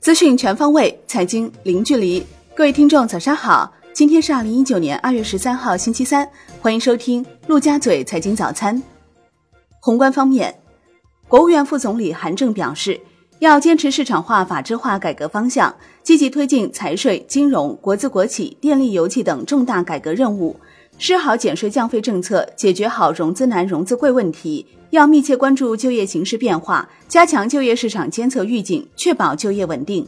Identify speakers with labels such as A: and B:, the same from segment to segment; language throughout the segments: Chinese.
A: 资讯全方位，财经零距离。各位听众，早上好！今天是二零一九年二月十三号，星期三，欢迎收听陆家嘴财经早餐。宏观方面，国务院副总理韩正表示，要坚持市场化、法治化改革方向，积极推进财税、金融、国资国企、电力、油气等重大改革任务。施好减税降费政策，解决好融资难、融资贵问题。要密切关注就业形势变化，加强就业市场监测预警，确保就业稳定。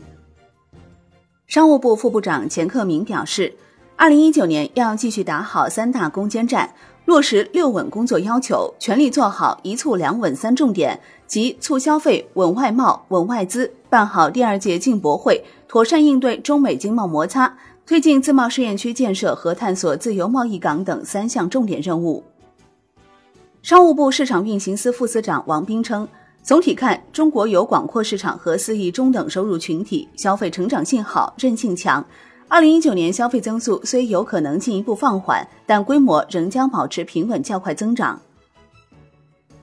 A: 商务部副部长钱克明表示，二零一九年要继续打好三大攻坚战，落实六稳工作要求，全力做好一促两稳三重点，即促消费、稳外贸、稳外资，办好第二届进博会，妥善应对中美经贸摩擦。推进自贸试验区建设和探索自由贸易港等三项重点任务。商务部市场运行司副司长王斌称，总体看，中国有广阔市场和四亿中等收入群体，消费成长性好，韧性强。二零一九年消费增速虽有可能进一步放缓，但规模仍将保持平稳较快增长。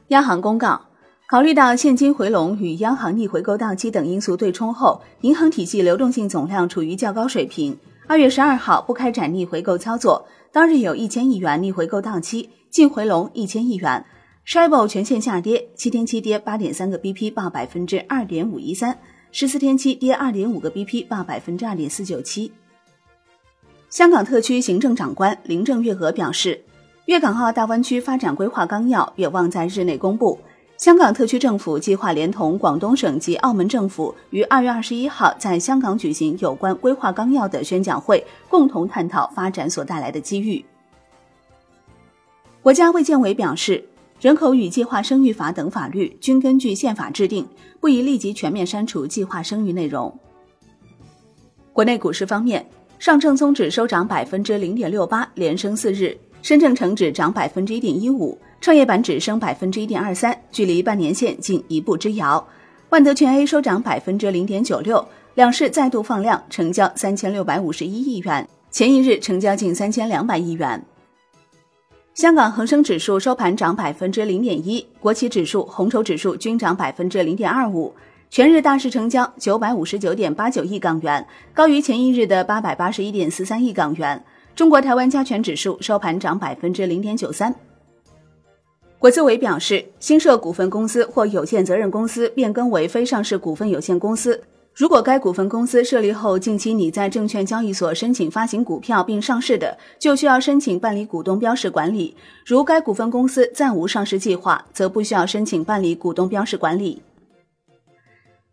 A: 央行公告，考虑到现金回笼与央行逆回购到期等因素对冲后，银行体系流动性总量处于较高水平。二月十二号不开展逆回购操作，当日有一千亿元逆回购到期，净回笼一千亿元。s h i b o 全线下跌，七天期跌八点三个 BP，报百分之二点五一三；十四天期跌二点五个 BP，报百分之二点四九七。香港特区行政长官林郑月娥表示，粤港澳大湾区发展规划纲要有望在日内公布。香港特区政府计划连同广东省及澳门政府，于二月二十一号在香港举行有关规划纲要的宣讲会，共同探讨发展所带来的机遇。国家卫健委表示，人口与计划生育法等法律均根据宪法制定，不宜立即全面删除计划生育内容。国内股市方面，上证综指收涨百分之零点六八，连升四日；深证成指涨百分之一点一五。创业板指升百分之一点二三，距离半年线仅一步之遥。万德全 A 收涨百分之零点九六，两市再度放量，成交三千六百五十一亿元，前一日成交近三千两百亿元。香港恒生指数收盘涨百分之零点一，国企指数、红筹指数均涨百分之零点二五，全日大市成交九百五十九点八九亿港元，高于前一日的八百八十一点四三亿港元。中国台湾加权指数收盘涨百分之零点九三。国资委表示，新设股份公司或有限责任公司变更为非上市股份有限公司，如果该股份公司设立后近期拟在证券交易所申请发行股票并上市的，就需要申请办理股东标识管理；如该股份公司暂无上市计划，则不需要申请办理股东标识管理。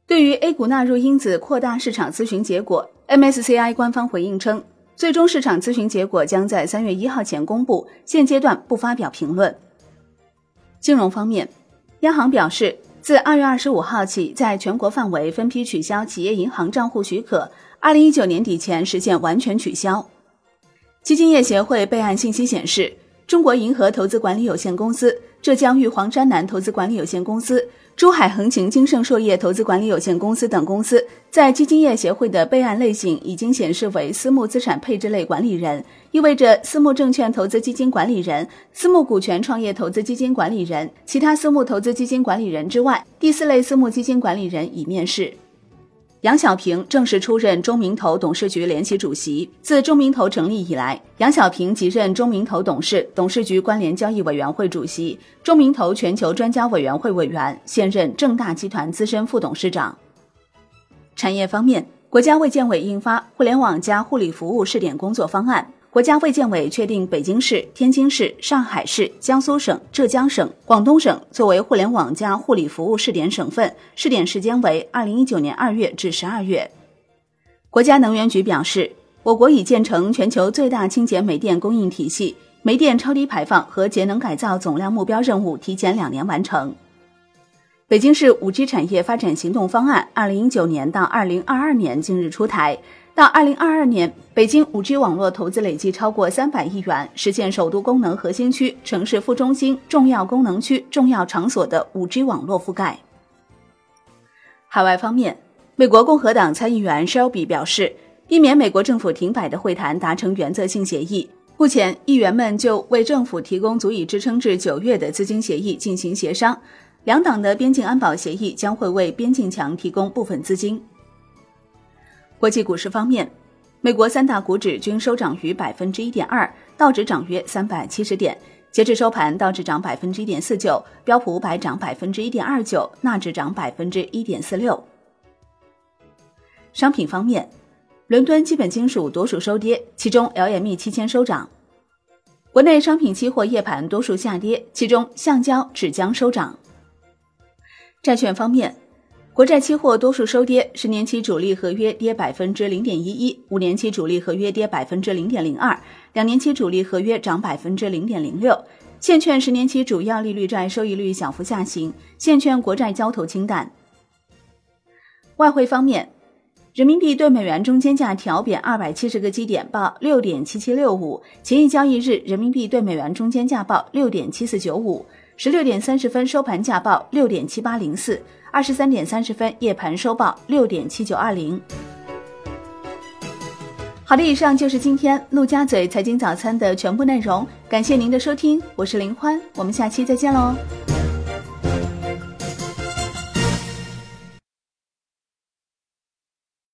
A: 对于 A 股纳入因子扩大市场咨询结果，MSCI 官方回应称，最终市场咨询结果将在三月一号前公布，现阶段不发表评论。金融方面，央行表示，自二月二十五号起，在全国范围分批取消企业银行账户许可，二零一九年底前实现完全取消。基金业协会备案信息显示，中国银河投资管理有限公司。浙江玉皇山南投资管理有限公司、珠海恒晴金盛硕业投资管理有限公司等公司在基金业协会的备案类型已经显示为私募资产配置类管理人，意味着私募证券投资基金管理人、私募股权创业投资基金管理人、其他私募投资基金管理人之外，第四类私募基金管理人已面世。杨小平正式出任中明投董事局联席主席。自中明投成立以来，杨小平即任中明投董事、董事局关联交易委员会主席、中明投全球专家委员会委员，现任正大集团资深副董事长。产业方面，国家卫健委印发《互联网加护理服务试点工作方案》。国家卫健委确定北京市、天津市、上海市、江苏省、浙江省、广东省作为互联网加护理服务试点省份，试点时间为二零一九年二月至十二月。国家能源局表示，我国已建成全球最大清洁煤电供应体系，煤电超低排放和节能改造总量目标任务提前两年完成。北京市五 G 产业发展行动方案二零一九年到二零二二年近日出台。到二零二二年，北京五 G 网络投资累计超过三百亿元，实现首都功能核心区、城市副中心、重要功能区、重要场所的五 G 网络覆盖。海外方面，美国共和党参议员 Shelby 表示，避免美国政府停摆的会谈达成原则性协议。目前，议员们就为政府提供足以支撑至九月的资金协议进行协商。两党的边境安保协议将会为边境墙提供部分资金。国际股市方面，美国三大股指均收涨逾百分之一点二，道指涨约三百七十点。截至收盘，道指涨百分之一点四九，标普五百涨百分之一点二九，纳指涨百分之一点四六。商品方面，伦敦基本金属多数收跌，其中 LME 期铅收涨。国内商品期货夜盘多数下跌，其中橡胶、纸浆收涨。债券方面，国债期货多数收跌，十年期主力合约跌百分之零点一一，五年期主力合约跌百分之零点零二。两年期主力合约涨百分之零点零六，现券十年期主要利率债收益率小幅下行，现券国债交投清淡。外汇方面，人民币对美元中间价调贬二百七十个基点，报六点七七六五。前一交易日人民币对美元中间价报六点七四九五，十六点三十分收盘价报六点七八零四，二十三点三十分夜盘收报六点七九二零。好的，以上就是今天陆家嘴财经早餐的全部内容，感谢您的收听，我是林欢，我们下期再见喽。